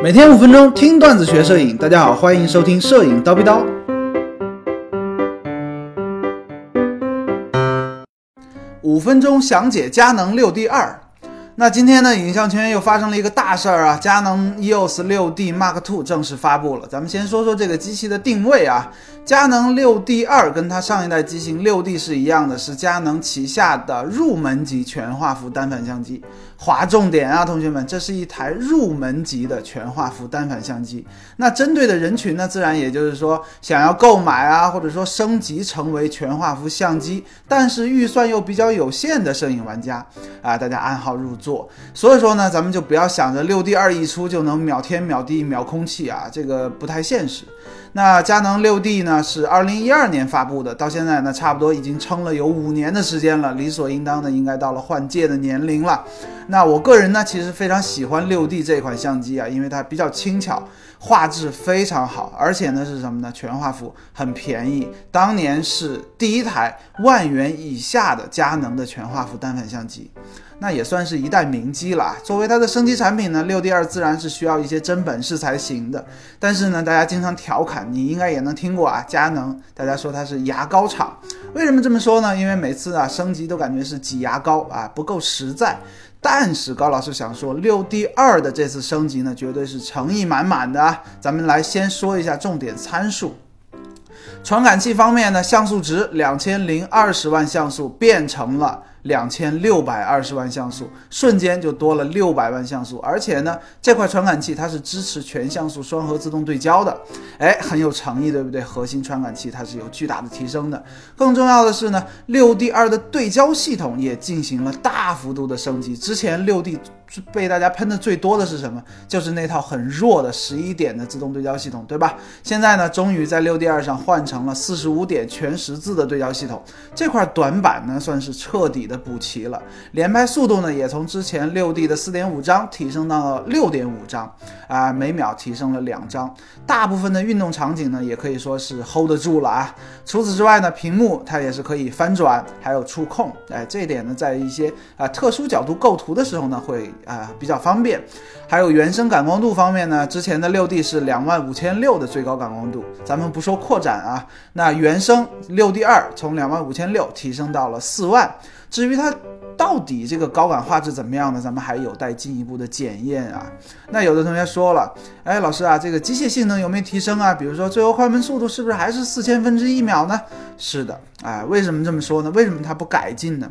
每天五分钟听段子学摄影，大家好，欢迎收听摄影刀逼刀。五分钟详解佳能六 D 二。那今天呢，影像圈又发生了一个大事儿啊，佳能 EOS 六 D Mark II 正式发布了。咱们先说说这个机器的定位啊，佳能六 D 二跟它上一代机型六 D 是一样的，是佳能旗下的入门级全画幅单反相机。划重点啊，同学们，这是一台入门级的全画幅单反相机。那针对的人群呢，自然也就是说想要购买啊，或者说升级成为全画幅相机，但是预算又比较有限的摄影玩家啊，大家按号入座。做所以说呢，咱们就不要想着六 D 二一出就能秒天秒地秒空气啊，这个不太现实。那佳能六 D 呢是二零一二年发布的，到现在呢差不多已经撑了有五年的时间了，理所应当的应该到了换届的年龄了。那我个人呢其实非常喜欢六 D 这款相机啊，因为它比较轻巧，画质非常好，而且呢是什么呢？全画幅很便宜，当年是第一台万元以下的佳能的全画幅单反相机。那也算是一代名机了。作为它的升级产品呢，六 D 二自然是需要一些真本事才行的。但是呢，大家经常调侃，你应该也能听过啊，佳能，大家说它是牙膏厂。为什么这么说呢？因为每次啊升级都感觉是挤牙膏啊，不够实在。但是高老师想说，六 D 二的这次升级呢，绝对是诚意满满的啊。咱们来先说一下重点参数。传感器方面呢，像素值两千零二十万像素变成了。两千六百二十万像素，瞬间就多了六百万像素，而且呢，这块传感器它是支持全像素双核自动对焦的，哎，很有诚意，对不对？核心传感器它是有巨大的提升的。更重要的是呢，六 D 二的对焦系统也进行了大幅度的升级。之前六 D 被大家喷的最多的是什么？就是那套很弱的十一点的自动对焦系统，对吧？现在呢，终于在六 D 二上换成了四十五点全十字的对焦系统，这块短板呢，算是彻底。的补齐了，连拍速度呢也从之前六 D 的四点五张提升到了六点五张啊，每秒提升了两张。大部分的运动场景呢也可以说是 hold 得住了啊。除此之外呢，屏幕它也是可以翻转，还有触控，哎，这一点呢在一些啊特殊角度构图的时候呢会啊比较方便。还有原生感光度方面呢，之前的六 D 是两万五千六的最高感光度，咱们不说扩展啊，那原生六 D 二从两万五千六提升到了四万。至于它到底这个高感画质怎么样呢？咱们还有待进一步的检验啊。那有的同学说了，哎，老师啊，这个机械性能有没有提升啊？比如说最后快门速度是不是还是四千分之一秒呢？是的，哎，为什么这么说呢？为什么它不改进呢？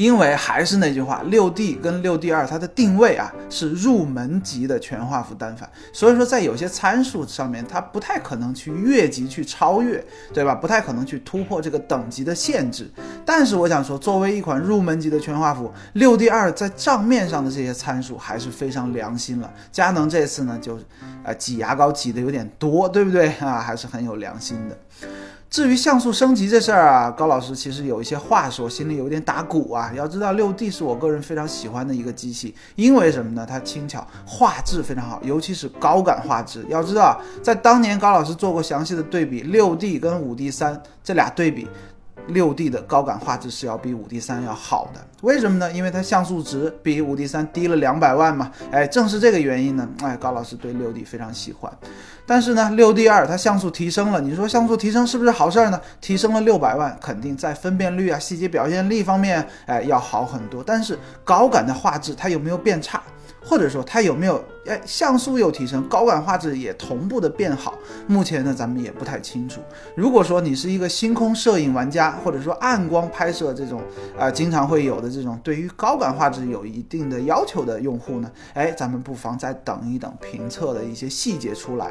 因为还是那句话，六 D 跟六 D 二它的定位啊是入门级的全画幅单反，所以说在有些参数上面它不太可能去越级去超越，对吧？不太可能去突破这个等级的限制。但是我想说，作为一款入门级的全画幅，六 D 二在账面上的这些参数还是非常良心了。佳能这次呢就，呃挤牙膏挤的有点多，对不对啊？还是很有良心的。至于像素升级这事儿啊，高老师其实有一些话说，心里有点打鼓啊。要知道，六 D 是我个人非常喜欢的一个机器，因为什么呢？它轻巧，画质非常好，尤其是高感画质。要知道，在当年高老师做过详细的对比，六 D 跟五 D 三这俩对比。六 D 的高感画质是要比五 D 三要好的，为什么呢？因为它像素值比五 D 三低了两百万嘛。哎，正是这个原因呢。哎，高老师对六 D 非常喜欢。但是呢，六 D 二它像素提升了，你说像素提升是不是好事儿呢？提升了六百万，肯定在分辨率啊、细节表现力方面，哎，要好很多。但是高感的画质它有没有变差？或者说它有没有哎像素有提升，高感画质也同步的变好？目前呢咱们也不太清楚。如果说你是一个星空摄影玩家，或者说暗光拍摄这种啊经常会有的这种对于高感画质有一定的要求的用户呢，哎咱们不妨再等一等评测的一些细节出来。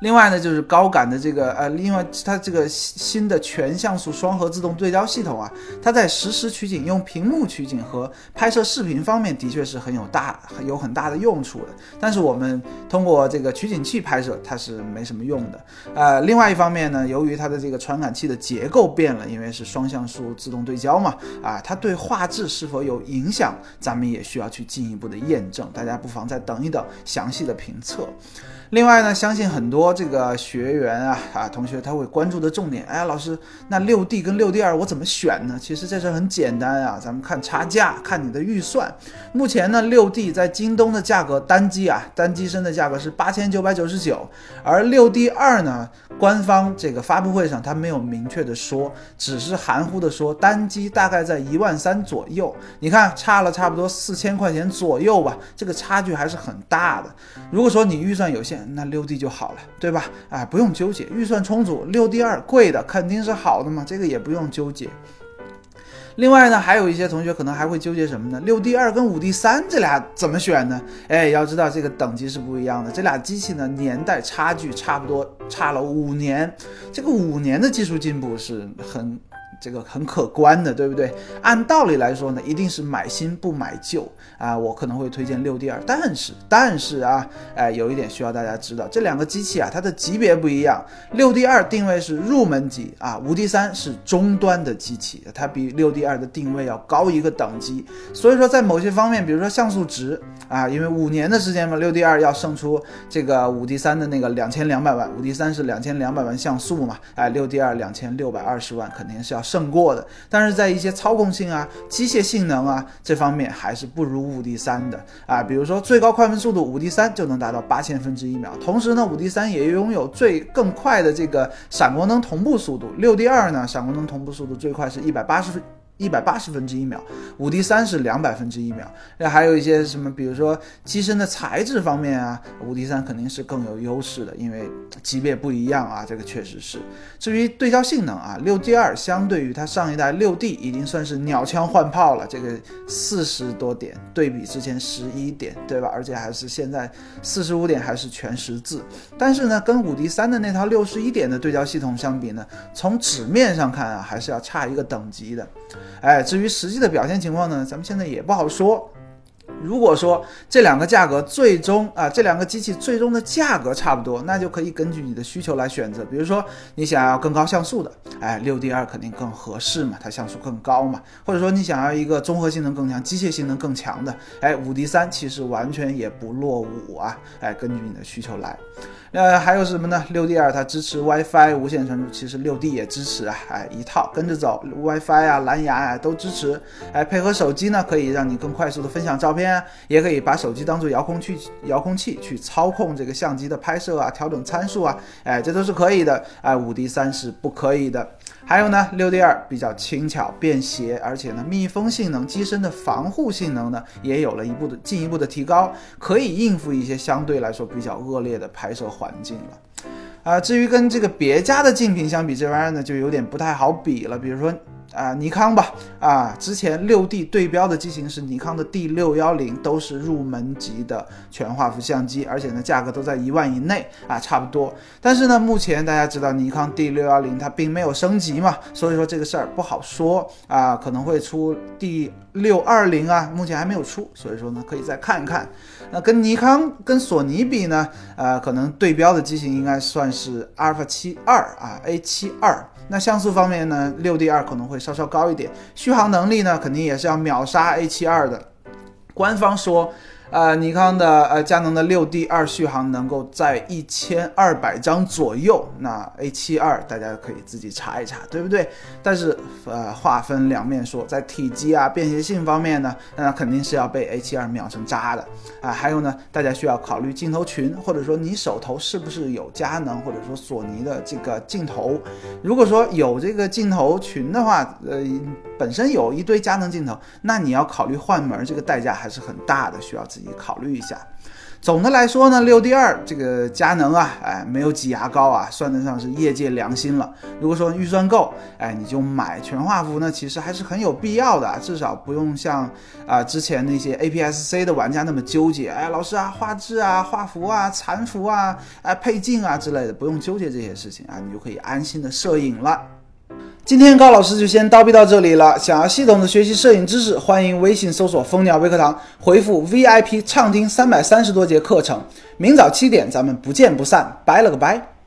另外呢，就是高感的这个呃，另外它这个新的全像素双核自动对焦系统啊，它在实时取景、用屏幕取景和拍摄视频方面的确是很有大、有很大的用处的。但是我们通过这个取景器拍摄，它是没什么用的。呃，另外一方面呢，由于它的这个传感器的结构变了，因为是双像素自动对焦嘛，啊，它对画质是否有影响，咱们也需要去进一步的验证。大家不妨再等一等详细的评测。另外呢，相信很。多这个学员啊啊同学他会关注的重点，哎，老师，那六 D 跟六 D 二我怎么选呢？其实这事很简单啊，咱们看差价，看你的预算。目前呢，六 D 在京东的价格单机啊，单机身的价格是八千九百九十九，而六 D 二呢，官方这个发布会上他没有明确的说，只是含糊的说单机大概在一万三左右。你看差了差不多四千块钱左右吧，这个差距还是很大的。如果说你预算有限，那六 D 就好了，对吧？哎，不用纠结，预算充足，六 D 二贵的肯定是好的嘛，这个也不用纠结。另外呢，还有一些同学可能还会纠结什么呢？六 D 二跟五 D 三这俩怎么选呢？哎，要知道这个等级是不一样的，这俩机器呢年代差距差不多差了五年，这个五年的技术进步是很。这个很可观的，对不对？按道理来说呢，一定是买新不买旧啊。我可能会推荐六 D 二，但是但是啊，哎，有一点需要大家知道，这两个机器啊，它的级别不一样。六 D 二定位是入门级啊，五 D 三是中端的机器，它比六 D 二的定位要高一个等级。所以说，在某些方面，比如说像素值啊，因为五年的时间嘛，六 D 二要胜出这个五 D 三的那个两千两百万，五 D 三是两千两百万像素嘛，哎，六 D 二两千六百二十万肯定是要。胜过的，但是在一些操控性啊、机械性能啊这方面还是不如五 D 三的啊。比如说最高快门速度，五 D 三就能达到八千分之一秒，同时呢，五 D 三也拥有最更快的这个闪光灯同步速度。六 D 二呢，闪光灯同步速度最快是一百八十分。一百八十分之一秒，五 D 三是两百分之一秒。那还有一些什么，比如说机身的材质方面啊，五 D 三肯定是更有优势的，因为级别不一样啊，这个确实是。至于对焦性能啊，六 D 二相对于它上一代六 D 已经算是鸟枪换炮了，这个四十多点对比之前十一点，对吧？而且还是现在四十五点还是全十字。但是呢，跟五 D 三的那套六十一点的对焦系统相比呢，从纸面上看啊，还是要差一个等级的。哎，至于实际的表现情况呢，咱们现在也不好说。如果说这两个价格最终啊，这两个机器最终的价格差不多，那就可以根据你的需求来选择。比如说你想要更高像素的，哎，六 D 二肯定更合适嘛，它像素更高嘛。或者说你想要一个综合性能更强、机械性能更强的，哎，五 D 三其实完全也不落伍啊。哎，根据你的需求来。呃，还有什么呢？六 D 二它支持 WiFi 无线传输，其实六 D 也支持啊。哎，一套跟着走，WiFi 啊、蓝牙啊都支持。哎，配合手机呢，可以让你更快速的分享照片。也可以把手机当做遥控器，遥控器去操控这个相机的拍摄啊，调整参数啊，哎，这都是可以的。哎，五 D 三是不可以的。还有呢，六 D 二比较轻巧便携，而且呢，密封性能、机身的防护性能呢，也有了一步的进一步的提高，可以应付一些相对来说比较恶劣的拍摄环境了。啊，至于跟这个别家的竞品相比，这玩意儿呢就有点不太好比了。比如说。啊，尼康吧，啊，之前六 D 对标的机型是尼康的 D 六幺零，都是入门级的全画幅相机，而且呢，价格都在一万以内啊，差不多。但是呢，目前大家知道尼康 D 六幺零它并没有升级嘛，所以说这个事儿不好说啊，可能会出 D 六二零啊，目前还没有出，所以说呢，可以再看一看。那跟尼康、跟索尼比呢，呃，可能对标的机型应该算是阿尔法七二啊，A 七二。那像素方面呢，六 D 二可能会稍稍高一点，续航能力呢，肯定也是要秒杀 A 七二的。官方说。呃，尼康的呃佳能的六 D 二续航能够在一千二百张左右，那 A 七二大家可以自己查一查，对不对？但是呃，话分两面说，在体积啊、便携性方面呢，那肯定是要被 A 七二秒成渣的啊。还有呢，大家需要考虑镜头群，或者说你手头是不是有佳能或者说索尼的这个镜头？如果说有这个镜头群的话，呃，本身有一堆佳能镜头，那你要考虑换门，这个代价还是很大的，需要自己。你考虑一下，总的来说呢，六 D 二这个佳能啊，哎，没有挤牙膏啊，算得上是业界良心了。如果说预算够，哎，你就买全画幅呢，其实还是很有必要的，至少不用像啊之前那些 APS-C 的玩家那么纠结。哎，老师啊，画质啊、画幅啊、残幅啊、哎配镜啊之类的，不用纠结这些事情啊，你就可以安心的摄影了。今天高老师就先叨逼到这里了。想要系统的学习摄影知识，欢迎微信搜索“蜂鸟微课堂”，回复 VIP 畅听三百三十多节课程。明早七点，咱们不见不散。拜了个拜。